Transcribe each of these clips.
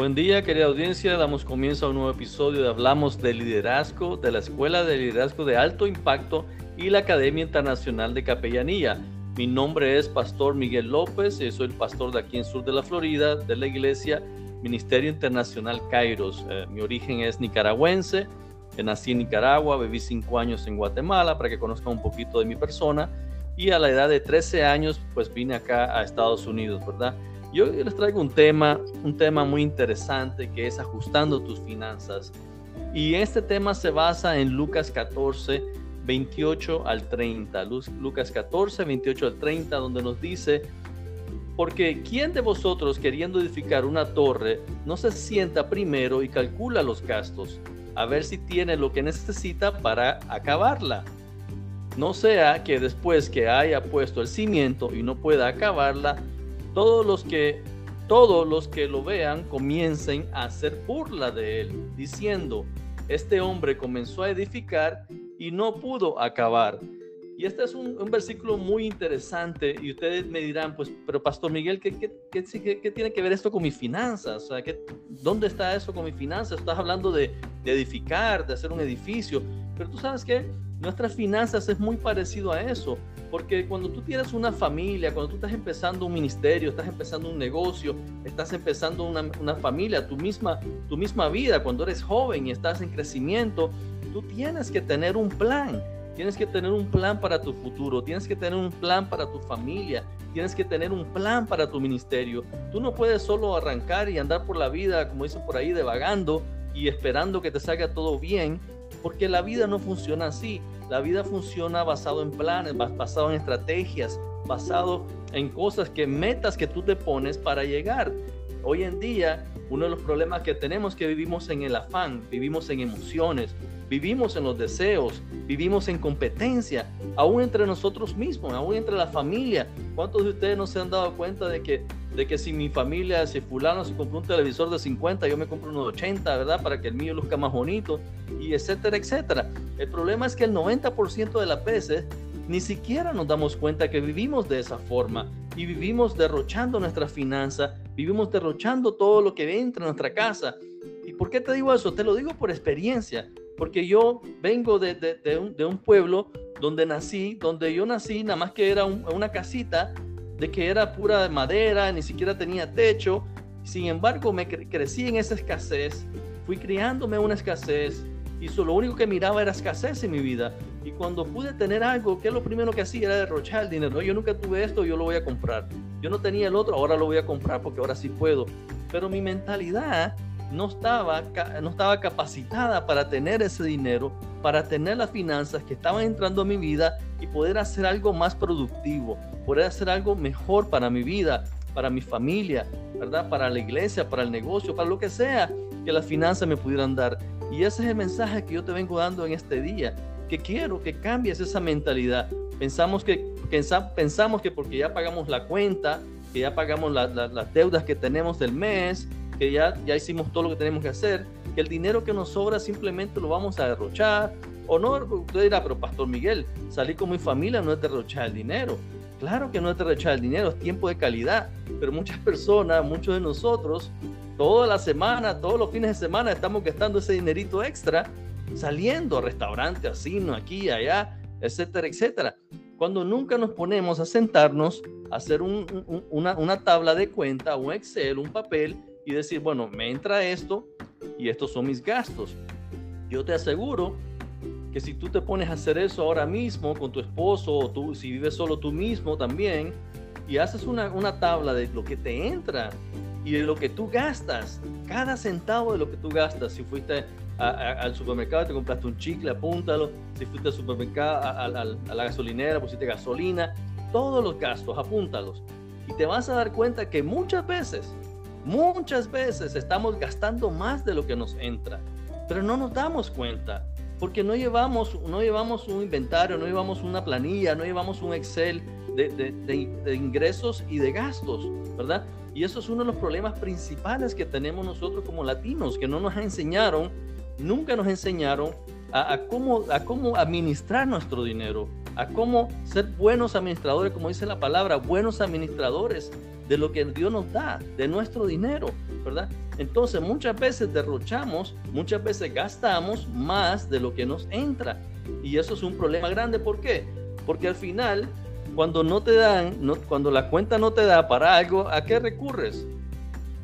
Buen día, querida audiencia. Damos comienzo a un nuevo episodio de Hablamos de Liderazgo de la Escuela de Liderazgo de Alto Impacto y la Academia Internacional de Capellanía. Mi nombre es Pastor Miguel López y soy el pastor de aquí en sur de la Florida, de la Iglesia Ministerio Internacional Kairos. Eh, mi origen es nicaragüense. Nací en Nicaragua, viví cinco años en Guatemala para que conozcan un poquito de mi persona. Y a la edad de 13 años, pues vine acá a Estados Unidos, ¿verdad? Yo les traigo un tema, un tema muy interesante que es ajustando tus finanzas. Y este tema se basa en Lucas 14, 28 al 30. Lucas 14, 28 al 30, donde nos dice, porque ¿quién de vosotros queriendo edificar una torre no se sienta primero y calcula los gastos, a ver si tiene lo que necesita para acabarla? No sea que después que haya puesto el cimiento y no pueda acabarla, todos los que todos los que lo vean comiencen a hacer burla de él, diciendo, este hombre comenzó a edificar y no pudo acabar. Y este es un, versículo muy interesante y ustedes me dirán, pues, pero Pastor Miguel, ¿qué, qué, tiene que ver esto con mis finanzas? O sea, ¿qué, ¿Dónde está eso con mis finanzas? Estás hablando de, de edificar, de hacer un edificio, pero tú sabes que nuestras finanzas es muy parecido a eso. Porque cuando tú tienes una familia, cuando tú estás empezando un ministerio, estás empezando un negocio, estás empezando una, familia, tu misma, tu misma vida, cuando eres joven y estás en crecimiento, tú tienes que tener un plan. Tienes que tener un plan para tu futuro, tienes que tener un plan para tu familia, tienes que tener un plan para tu ministerio. Tú no puedes solo arrancar y andar por la vida, como dicen por ahí, devagando y esperando que te salga todo bien, porque la vida no funciona así. La vida funciona basado en planes, basado en estrategias, basado en cosas que metas que tú te pones para llegar. Hoy en día, uno de los problemas que tenemos es que vivimos en el afán, vivimos en emociones, vivimos en los deseos, vivimos en competencia, aún entre nosotros mismos, aún entre la familia. ¿Cuántos de ustedes no se han dado cuenta de que, de que si mi familia, si fulano se compró un televisor de 50, yo me compro uno de 80, ¿verdad? Para que el mío luzca más bonito, y etcétera, etcétera. El problema es que el 90% de las veces ni siquiera nos damos cuenta que vivimos de esa forma y vivimos derrochando nuestras finanzas, vivimos derrochando todo lo que entra en nuestra casa. ¿Y por qué te digo eso? Te lo digo por experiencia porque yo vengo de, de, un, de, un, pueblo donde nací, donde yo nací, nada más que era una casita de que era pura madera, ni siquiera tenía techo. Sin embargo, me crecí en esa escasez, fui criándome una escasez y lo único que miraba era escasez en mi vida. Y cuando pude tener algo, ¿qué es lo primero que hacía? Era derrochar el dinero. yo nunca tuve esto, yo lo voy a comprar. Yo no tenía el otro, ahora lo voy a comprar porque ahora sí puedo. Pero mi mentalidad no estaba, no estaba capacitada para tener ese dinero, para tener las finanzas que estaban entrando a mi vida y poder hacer algo más productivo, poder hacer algo mejor para mi vida, para mi familia, ¿verdad? Para la iglesia, para el negocio, para lo que sea que las finanzas me pudieran dar. Y ese es el mensaje que yo te vengo dando en este día, que quiero que cambies esa mentalidad. Pensamos que, pensamos que porque ya pagamos la cuenta, que ya pagamos las deudas que tenemos del mes, que ya, ya hicimos todo lo que tenemos que hacer, que el dinero que nos sobra simplemente lo vamos a derrochar. O no, usted dirá, pero Pastor Miguel, salir con mi familia no es derrochar el dinero. Claro que no es derrochar el dinero, es tiempo de calidad. Pero muchas personas, muchos de nosotros, toda la semana, todos los fines de semana estamos gastando ese dinerito extra saliendo a restaurantes, así, no aquí, allá, etcétera, etcétera. Cuando nunca nos ponemos a sentarnos, a hacer una, una tabla de cuenta, un Excel, un papel y decir, bueno, me entra esto y estos son mis gastos. Yo te aseguro que si tú te pones a hacer eso ahora mismo con tu esposo o tú, si vives solo tú mismo también, y haces una, una tabla de lo que te entra Y de lo que tú gastas, cada centavo de lo que tú gastas, si fuiste al supermercado, te compraste un chicle, apúntalo. Si fuiste al supermercado, a, a la gasolinera, pusiste gasolina, todos los gastos, apúntalos. Y te vas a dar cuenta que muchas veces, muchas veces estamos gastando más de lo que nos entra, pero no nos damos cuenta porque no llevamos, no llevamos un inventario, no llevamos una planilla, no llevamos un Excel de, de, ingresos y de gastos, ¿verdad? Y eso es uno de los problemas principales que tenemos nosotros como latinos, que no nos enseñaron, nunca nos enseñaron a, cómo, a cómo administrar nuestro dinero, a cómo ser buenos administradores, como dice la palabra, buenos administradores de lo que Dios nos da, de nuestro dinero, ¿verdad? Entonces muchas veces derrochamos, muchas veces gastamos más de lo que nos entra. Y eso es un problema grande. ¿Por qué? Porque al final, cuando no te dan, cuando la cuenta no te da para algo, ¿a qué recurres?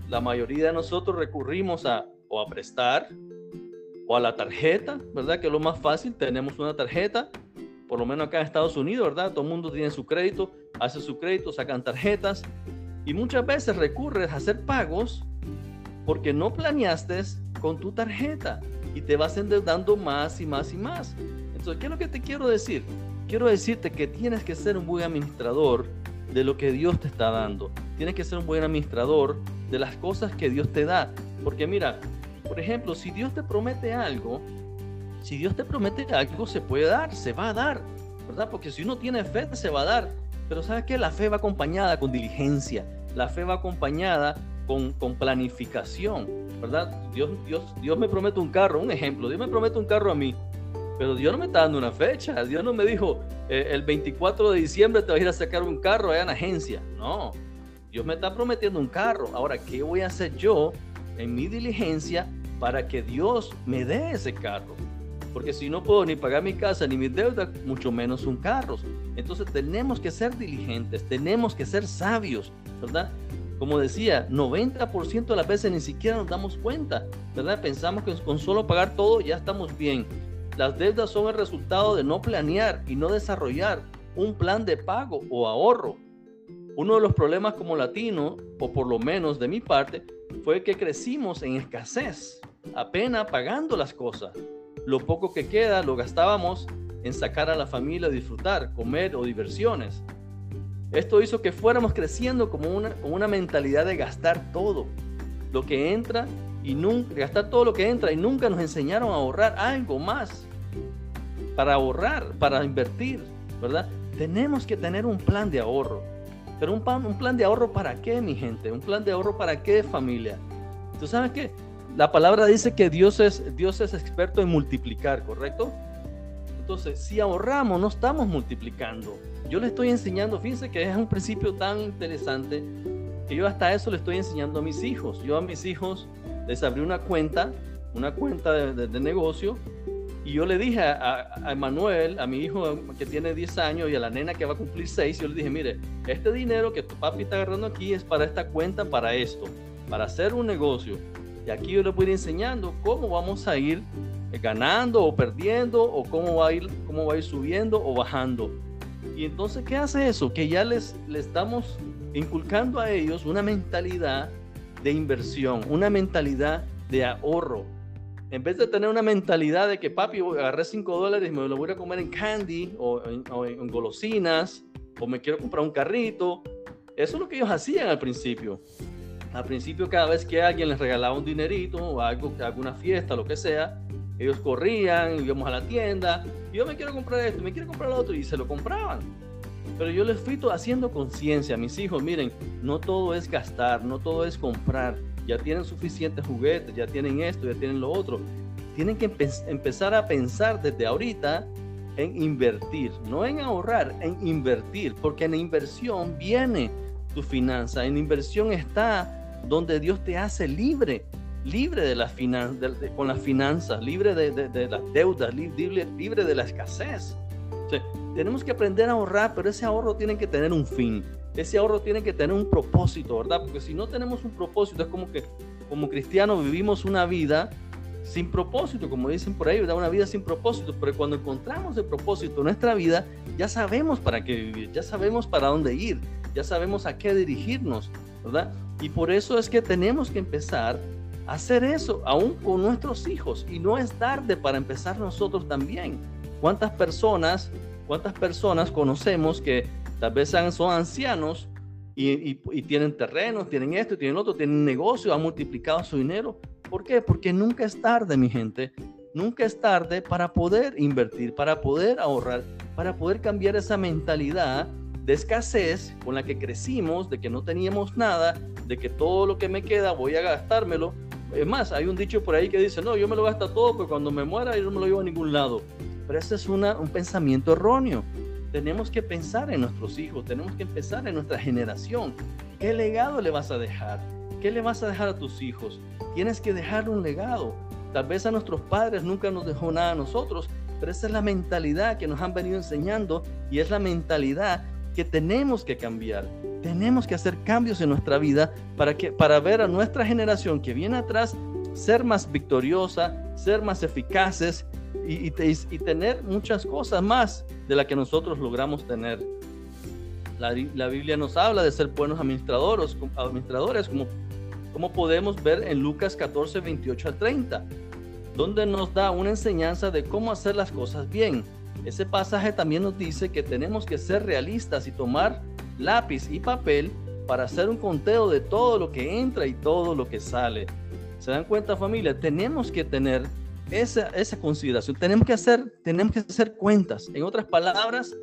La mayoría de nosotros recurrimos a o a prestar o a la tarjeta, ¿verdad? Que es lo más fácil. Tenemos una tarjeta, por lo menos acá en Estados Unidos, ¿verdad? Todo el mundo tiene su crédito, hace su crédito, sacan tarjetas y muchas veces recurres a hacer pagos porque no planeaste con tu tarjeta y te vas endeudando más y más y más. Entonces, ¿qué es lo que te quiero decir? Quiero decirte que tienes que ser un buen administrador de lo que Dios te está dando. Tienes que ser un buen administrador de las cosas que Dios te da. Porque mira, por ejemplo, si Dios te promete algo, si Dios te promete algo, se puede dar, se va a dar, ¿verdad? Porque si uno tiene fe, se va a dar. Pero ¿sabes qué? La fe va acompañada con diligencia. La fe va acompañada con, con planificación, ¿verdad? Dios, Dios, Dios me promete un carro, un ejemplo. Dios me promete un carro a mí. Pero Dios no me está dando una fecha. Dios no me dijo, eh, el 24 de diciembre te vas a ir a sacar un carro allá en agencia. No. Dios me está prometiendo un carro. Ahora, ¿qué voy a hacer yo en mi diligencia para que Dios me dé ese carro? Porque si no puedo ni pagar mi casa ni mis deudas, mucho menos un carro. Entonces tenemos que ser diligentes, tenemos que ser sabios, ¿verdad? Como decía, 90% de las veces ni siquiera nos damos cuenta, ¿verdad? Pensamos que con solo pagar todo ya estamos bien. Las deudas son el resultado de no planear y no desarrollar un plan de pago o ahorro. Uno de los problemas como latino, o por lo menos de mi parte, fue que crecimos en escasez, apenas pagando las cosas lo poco que queda lo gastábamos en sacar a la familia a disfrutar, comer o diversiones. Esto hizo que fuéramos creciendo como una, con una mentalidad de gastar todo lo que entra y nunca, gastar todo lo que entra y nunca nos enseñaron a ahorrar algo más para ahorrar, para invertir, ¿verdad? Tenemos que tener un plan de ahorro. Pero un plan, un plan de ahorro para qué, mi gente? Un plan de ahorro para qué, familia? ¿Tú sabes qué? La palabra dice que Dios es, Dios es experto en multiplicar, ¿correcto? Entonces, si ahorramos, no estamos multiplicando. Yo le estoy enseñando, fíjense que es un principio tan interesante que yo hasta eso le estoy enseñando a mis hijos. Yo a mis hijos les abrí una cuenta, una cuenta de, negocio, y yo le dije a, a, Emanuel, a mi hijo que tiene 10 años y a la nena que va a cumplir 6, yo le dije, mire, este dinero que tu papi está agarrando aquí es para esta cuenta, para esto, para hacer un negocio. Y aquí yo les voy a ir enseñando cómo vamos a ir ganando o perdiendo o cómo va a ir, cómo va a ir subiendo o bajando. Y entonces, ¿qué hace eso? Que ya les, les estamos inculcando a ellos una mentalidad de inversión, una mentalidad de ahorro. En vez de tener una mentalidad de que papi, agarré 5 dólares y me lo voy a comer en candy o en, o en golosinas o me quiero comprar un carrito. Eso es lo que ellos hacían al principio. Al principio, cada vez que alguien les regalaba un dinerito o algo, alguna fiesta, lo que sea, ellos corrían, íbamos a la tienda, yo me quiero comprar esto, me quiero comprar lo otro, y se lo compraban. Pero yo les fui haciendo conciencia a mis hijos, miren, no todo es gastar, no todo es comprar, ya tienen suficientes juguetes, ya tienen esto, ya tienen lo otro. Tienen que empezar a pensar desde ahorita en invertir, no en ahorrar, en invertir, porque en inversión viene tu finanza, en inversión está donde Dios te hace libre, libre de las finanzas, con las finanzas, libre de, las deudas, libre, libre de la escasez. tenemos que aprender a ahorrar, pero ese ahorro tiene que tener un fin. Ese ahorro tiene que tener un propósito, ¿verdad? Porque si no tenemos un propósito, es como que como cristianos vivimos una vida sin propósito, como dicen por ahí, ¿verdad? Una vida sin propósito. Pero cuando encontramos el propósito en nuestra vida, ya sabemos para qué vivir, ya sabemos para dónde ir, ya sabemos a qué dirigirnos, ¿verdad? Y por eso es que tenemos que empezar a hacer eso, aún con nuestros hijos. Y no es tarde para empezar nosotros también. ¿Cuántas personas, cuántas personas conocemos que tal vez son ancianos y, tienen terrenos, tienen esto, tienen otro, tienen negocio, han multiplicado su dinero? ¿Por qué? Porque nunca es tarde, mi gente. Nunca es tarde para poder invertir, para poder ahorrar, para poder cambiar esa mentalidad de escasez con la que crecimos, de que no teníamos nada, de que todo lo que me queda voy a gastármelo. Es más, hay un dicho por ahí que dice, no, yo me lo gasto todo, pero cuando me muera yo no me lo llevo a ningún lado. Pero ese es una, un pensamiento erróneo. Tenemos que pensar en nuestros hijos, tenemos que pensar en nuestra generación. ¿Qué legado le vas a dejar? ¿Qué le vas a dejar a tus hijos? Tienes que dejar un legado. Tal vez a nuestros padres nunca nos dejó nada a nosotros, pero esa es la mentalidad que nos han venido enseñando y es la mentalidad que tenemos que cambiar. Tenemos que hacer cambios en nuestra vida para, que, para ver a nuestra generación que viene atrás ser más victoriosa, ser más eficaces y, tener muchas cosas más de las que nosotros logramos tener. La, la, Biblia nos habla de ser buenos administradores, administradores como, como podemos ver en Lucas 14, 28 al 30 donde nos da una enseñanza de cómo hacer las cosas bien. Ese pasaje también nos dice que tenemos que ser realistas y tomar lápiz y papel para hacer un conteo de todo lo que entra y todo lo que sale. ¿Se dan cuenta familia? Tenemos que tener esa, esa consideración. Tenemos que, hacer, tenemos que hacer cuentas. En otras palabras,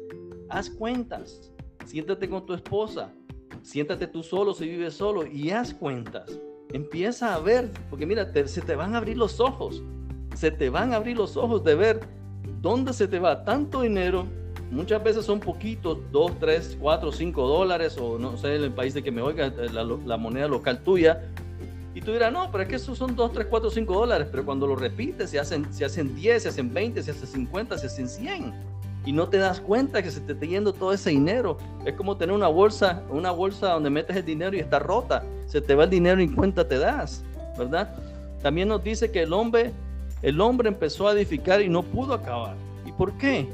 haz cuentas. Siéntate con tu esposa. Siéntate tú solo si vives solo y haz cuentas. Empieza a ver, porque mira, se te van a abrir los ojos se te van a abrir los ojos de ver dónde se te va tanto dinero. Muchas veces son poquitos, 2, 3, 4, 5 dólares, o no sé, en el país de que me oiga, eh, la, moneda local tuya. Y tú dirás, no, pero es que esos son 2, 3, 4, 5 dólares. Pero cuando lo repites, se hacen, se hacen 10, se hacen 20, se hacen 50, se hacen 100. Y no te das cuenta que se te está yendo todo ese dinero. Es como tener una bolsa, una bolsa donde metes el dinero y está rota. Se te va el dinero y cuenta te das, ¿verdad? También nos dice que el hombre el hombre empezó a edificar y no pudo acabar. ¿Y por qué?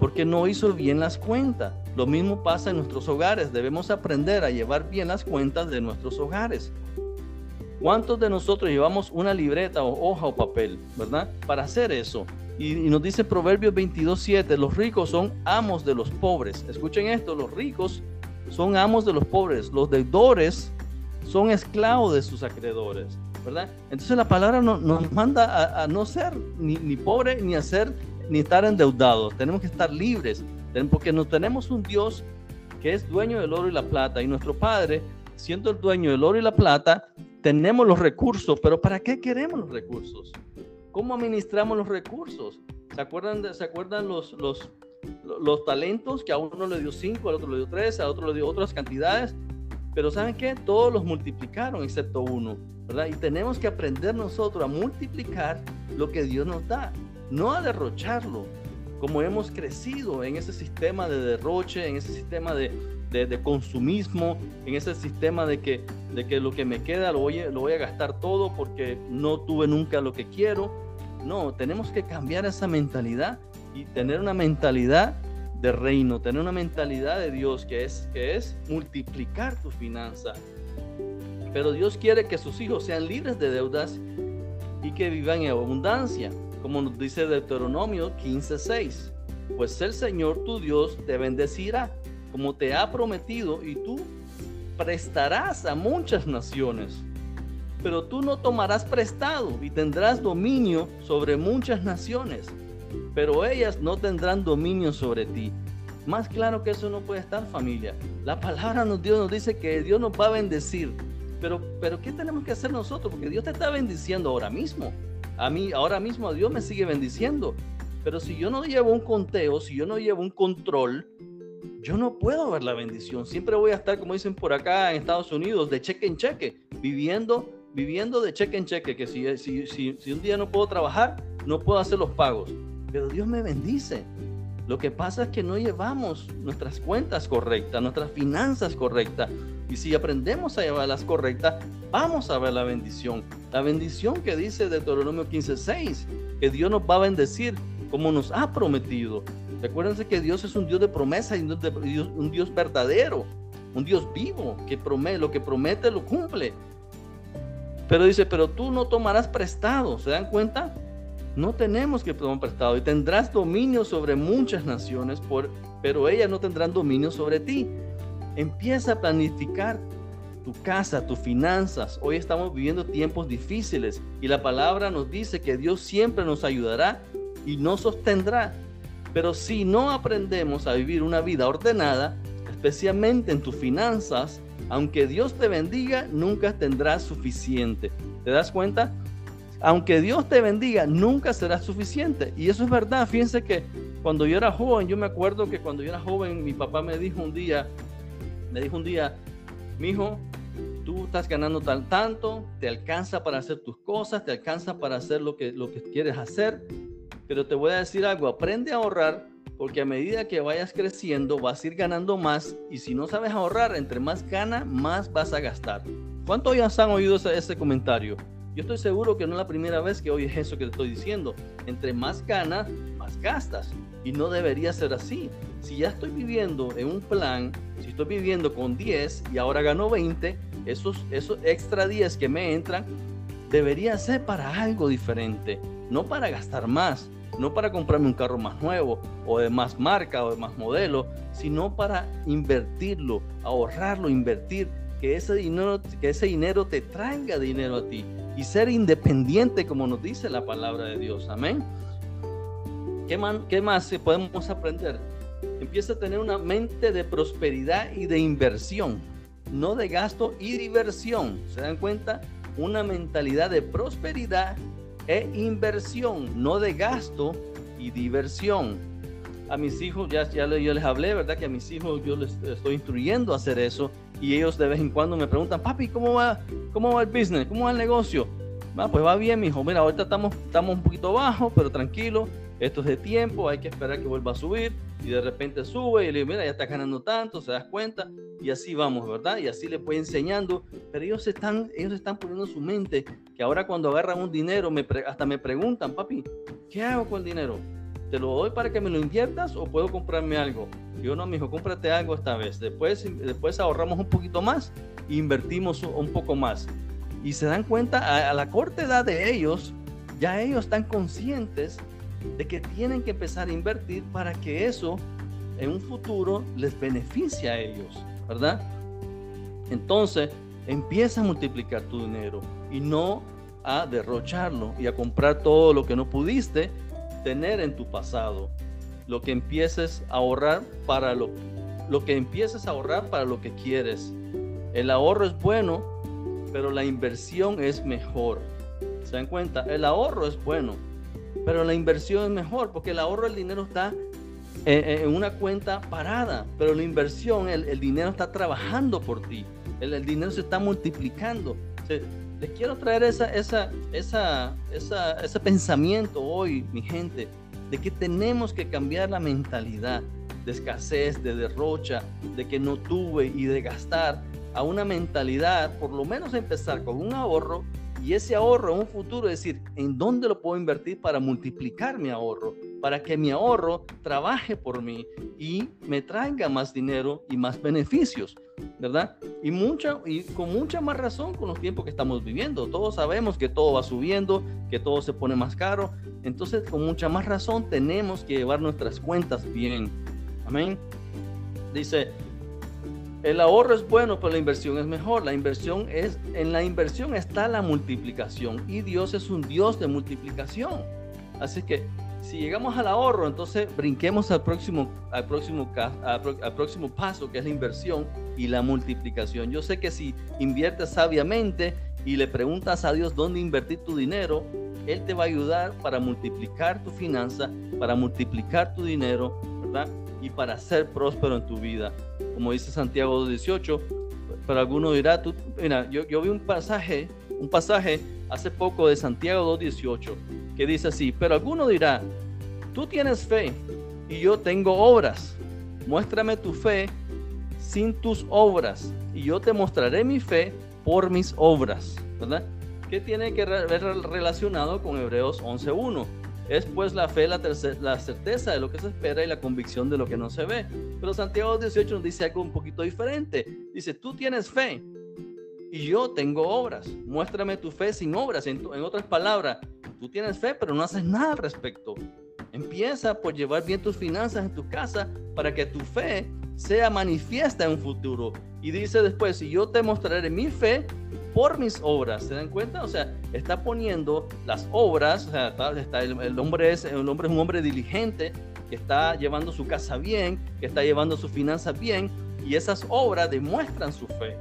Porque no hizo bien las cuentas. Lo mismo pasa en nuestros hogares. Debemos aprender a llevar bien las cuentas de nuestros hogares. ¿Cuántos de nosotros llevamos una libreta o hoja o papel, verdad? Para hacer eso. Y, nos dice Proverbios 22.7, los ricos son amos de los pobres. Escuchen esto, los ricos son amos de los pobres. Los deudores son esclavos de sus acreedores. Entonces la palabra nos manda a, no ser ni, ni ni a ni estar endeudados. Tenemos que estar libres, porque no tenemos un Dios que es dueño del oro y la plata y nuestro Padre, siendo el dueño del oro y la plata, tenemos los recursos, pero ¿para qué queremos los recursos? ¿Cómo administramos los recursos? ¿Se acuerdan, ¿se acuerdan los, talentos que a uno le dio cinco, al otro le dio tres, a otro le dio otras cantidades? Pero ¿saben qué? Todos los multiplicaron excepto uno. ¿verdad? Y tenemos que aprender nosotros a multiplicar lo que Dios nos da, no a derrocharlo, como hemos crecido en ese sistema de derroche, en ese sistema de, de, consumismo, en ese sistema de que, de que lo que me queda lo voy, lo voy a gastar todo porque no tuve nunca lo que quiero. No, tenemos que cambiar esa mentalidad y tener una mentalidad de reino, tener una mentalidad de Dios que es, que es multiplicar tu finanza, pero Dios quiere que sus hijos sean libres de deudas y que vivan en abundancia, como nos dice Deuteronomio 15:6. Pues el Señor tu Dios te bendecirá, como te ha prometido, y tú prestarás a muchas naciones. Pero tú no tomarás prestado y tendrás dominio sobre muchas naciones, pero ellas no tendrán dominio sobre ti. Más claro que eso no puede estar familia. La palabra de Dios nos dice que Dios nos va a bendecir pero, pero ¿qué tenemos que hacer nosotros? Porque Dios te está bendiciendo ahora mismo. A mí, ahora mismo Dios me sigue bendiciendo. Pero si yo no llevo un conteo, si yo no llevo un control, yo no puedo ver la bendición. Siempre voy a estar, como dicen por acá en Estados Unidos, de cheque en cheque, viviendo, viviendo de cheque en cheque, que si, si, si, si un día no puedo trabajar, no puedo hacer los pagos. Pero Dios me bendice. Lo que pasa es que no llevamos nuestras cuentas correctas, nuestras finanzas correctas. Y si aprendemos a llevarlas correctas, vamos a ver la bendición. La bendición que dice Deuteronomio 15:6, que Dios nos va a bendecir como nos ha prometido. Recuérdense que Dios es un Dios de promesa y un Dios, verdadero. un Dios vivo que promete, lo que promete lo cumple. Pero dice, pero tú no tomarás prestado, ¿se dan cuenta? No tenemos que tomar prestado y tendrás dominio sobre muchas naciones, pero ellas no tendrán dominio sobre ti. Empieza a planificar tu casa, tus finanzas. Hoy estamos viviendo tiempos difíciles y la palabra nos dice que Dios siempre nos ayudará y nos sostendrá. Pero si no aprendemos a vivir una vida ordenada, especialmente en tus finanzas, aunque Dios te bendiga, nunca tendrás suficiente. ¿Te das cuenta? Aunque Dios te bendiga, nunca será suficiente. Y eso es verdad. Fíjense que cuando yo era joven, yo me acuerdo que cuando yo era joven, mi papá me dijo un día, me dijo un día, mi hijo, tú estás ganando tal tanto, te alcanza para hacer tus cosas, te alcanza para hacer lo que, lo que quieres hacer. Pero te voy a decir algo, aprende a ahorrar porque a medida que vayas creciendo vas a ir ganando más y si no sabes ahorrar, entre más gana, más vas a gastar. ¿Cuántos ya han oído ese, comentario? Yo estoy seguro que no es la primera vez que oyes eso que te estoy diciendo. Entre más ganas, más gastas. Y no debería ser así. Si ya estoy viviendo en un plan, si estoy viviendo con 10 y ahora gano 20, esos, esos extra 10 que me entran, debería ser para algo diferente, no para gastar más no para comprarme un carro más nuevo o de más marca o de más modelo, sino para invertirlo, ahorrarlo, invertir, que ese dinero, que ese dinero te traiga dinero a ti y ser independiente como nos dice la palabra de Dios. Amén. ¿Qué, qué más podemos aprender? Empieza a tener una mente de prosperidad y de inversión, no de gasto y diversión. ¿Se dan cuenta? Una mentalidad de prosperidad e inversión, no de gasto y diversión. A mis hijos, ya, ya yo les hablé, ¿verdad? Que a mis hijos yo les estoy instruyendo a hacer eso y ellos de vez en cuando me preguntan, papi, ¿cómo va, cómo va el business? ¿Cómo va el negocio? Va, pues va bien, mi hijo. Mira, ahorita estamos, estamos un poquito bajo, pero tranquilo. Esto es de tiempo, hay que esperar que vuelva a subir y de repente sube y le digo, mira, ya está ganando tanto, se das cuenta y así vamos, ¿verdad? Y así le voy enseñando, pero ellos están, ellos están poniendo su mente que ahora cuando agarran un dinero, me hasta me preguntan, papi, ¿qué hago con el dinero? ¿Te lo doy para que me lo inviertas o puedo comprarme algo? Yo no, mijo, cómprate algo esta vez. Después, después ahorramos un poquito más e invertimos un poco más. Y se dan cuenta, a, a la corta edad de ellos, ya ellos están conscientes de que tienen que empezar a invertir para que eso en un futuro les beneficie a ellos, ¿verdad? Entonces, empieza a multiplicar tu dinero y no a derrocharlo y a comprar todo lo que no pudiste tener en tu pasado. Lo que empieces a ahorrar para lo, lo que empieces a ahorrar para lo que quieres. El ahorro es bueno, pero la inversión es mejor. ¿Se dan cuenta? El ahorro es bueno, pero la inversión es mejor porque el ahorro del dinero está en una cuenta parada, pero la inversión, el, dinero está trabajando por ti, el, dinero se está multiplicando. Les quiero traer esa, esa, esa, esa, ese pensamiento hoy, mi gente, de que tenemos que cambiar la mentalidad de escasez, de derrocha, de que no tuve y de gastar, a una mentalidad, por lo menos empezar con un ahorro y ese ahorro en un futuro, decir, ¿en dónde lo puedo invertir para multiplicar mi ahorro? Para que mi ahorro trabaje por mí y me traiga más dinero y más beneficios, ¿verdad? Y, mucha, y con mucha más razón con los tiempos que estamos viviendo. Todos sabemos que todo va subiendo, que todo se pone más caro. Entonces, con mucha más razón tenemos que llevar nuestras cuentas bien. Amén. Dice, el ahorro es bueno, pero la inversión es mejor. La inversión es, en la inversión está la multiplicación y Dios es un Dios de multiplicación. Así que si llegamos al ahorro, entonces brinquemos al próximo, al próximo, paso, que es la inversión y la multiplicación. Yo sé que si inviertes sabiamente y le preguntas a Dios dónde invertir tu dinero, Él te va a ayudar para multiplicar tu finanza, para multiplicar tu dinero, ¿verdad? Y para ser próspero en tu vida como dice Santiago 2.18, pero alguno dirá, tú, mira, yo, yo vi un pasaje, un pasaje hace poco de Santiago 2.18, que dice así, pero alguno dirá, tú tienes fe y yo tengo obras, muéstrame tu fe sin tus obras y yo te mostraré mi fe por mis obras, ¿verdad? ¿Qué tiene que ver relacionado con Hebreos 11.1? Es pues la fe, la, la, certeza de lo que se espera y la convicción de lo que no se ve. Pero Santiago 18 nos dice algo un poquito diferente. Dice, tú tienes fe y yo tengo obras. Muéstrame tu fe sin obras. En, en otras palabras, tú tienes fe, pero no haces nada al respecto. Empieza por llevar bien tus finanzas en tu casa para que tu fe sea manifiesta en un futuro. Y dice después, si yo te mostraré mi fe por mis obras, ¿se dan cuenta? O sea, está poniendo las obras, o sea, está, el, hombre es, el hombre es un hombre diligente, que está llevando su casa bien, que está llevando sus finanzas bien, y esas obras demuestran su fe,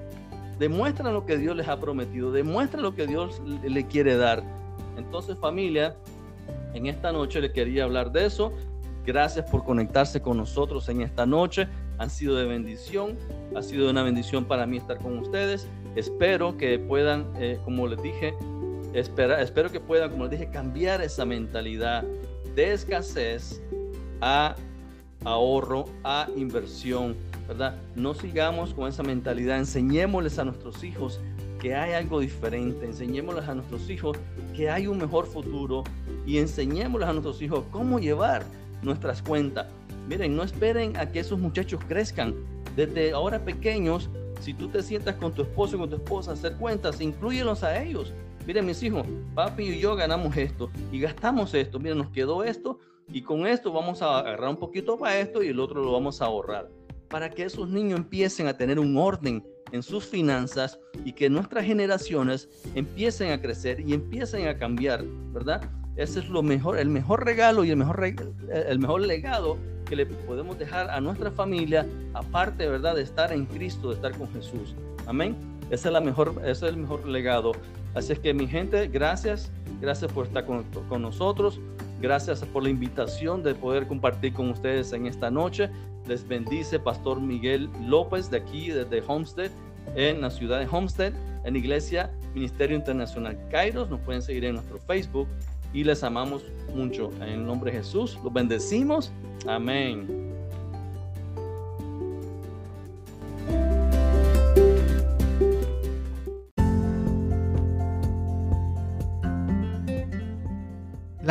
demuestran lo que Dios les ha prometido, demuestran lo que Dios le quiere dar. Entonces, familia, en esta noche le quería hablar de eso. Gracias por conectarse con nosotros en esta noche. Han sido de bendición. Ha sido una bendición para mí estar con ustedes. Espero que puedan, eh, como les dije, espera, espero que puedan, como les dije, cambiar esa mentalidad de escasez a ahorro, a inversión, ¿verdad? No sigamos con esa mentalidad. Enseñémosles a nuestros hijos que hay algo diferente. Enseñémosles a nuestros hijos que hay un mejor futuro y enseñémosles a nuestros hijos cómo llevar nuestras cuentas. Miren, no esperen a que esos muchachos crezcan. Desde ahora pequeños, si tú te sientas con tu esposo y con tu esposa a hacer cuentas, incluyelos a ellos. Miren, mis hijos, papi y yo ganamos esto y gastamos esto. Miren, nos quedó esto y con esto vamos a agarrar un poquito para esto y el otro lo vamos a ahorrar. Para que esos niños empiecen a tener un orden en sus finanzas y que nuestras generaciones empiecen a crecer y empiecen a cambiar, ¿verdad? Ese es lo mejor, el mejor regalo y el mejor, el mejor legado que le podemos dejar a nuestra familia, aparte, ¿verdad?, de estar en Cristo, de estar con Jesús. Amén. Ese es, la mejor, ese es el mejor legado. Así es que mi gente, gracias, gracias por estar con, con nosotros, gracias por la invitación de poder compartir con ustedes en esta noche. Les bendice Pastor Miguel López de aquí, desde Homestead, en la ciudad de Homestead, en Iglesia Ministerio Internacional Kairos. Nos pueden seguir en nuestro Facebook y les amamos mucho. En el nombre de Jesús, los bendecimos. Amén.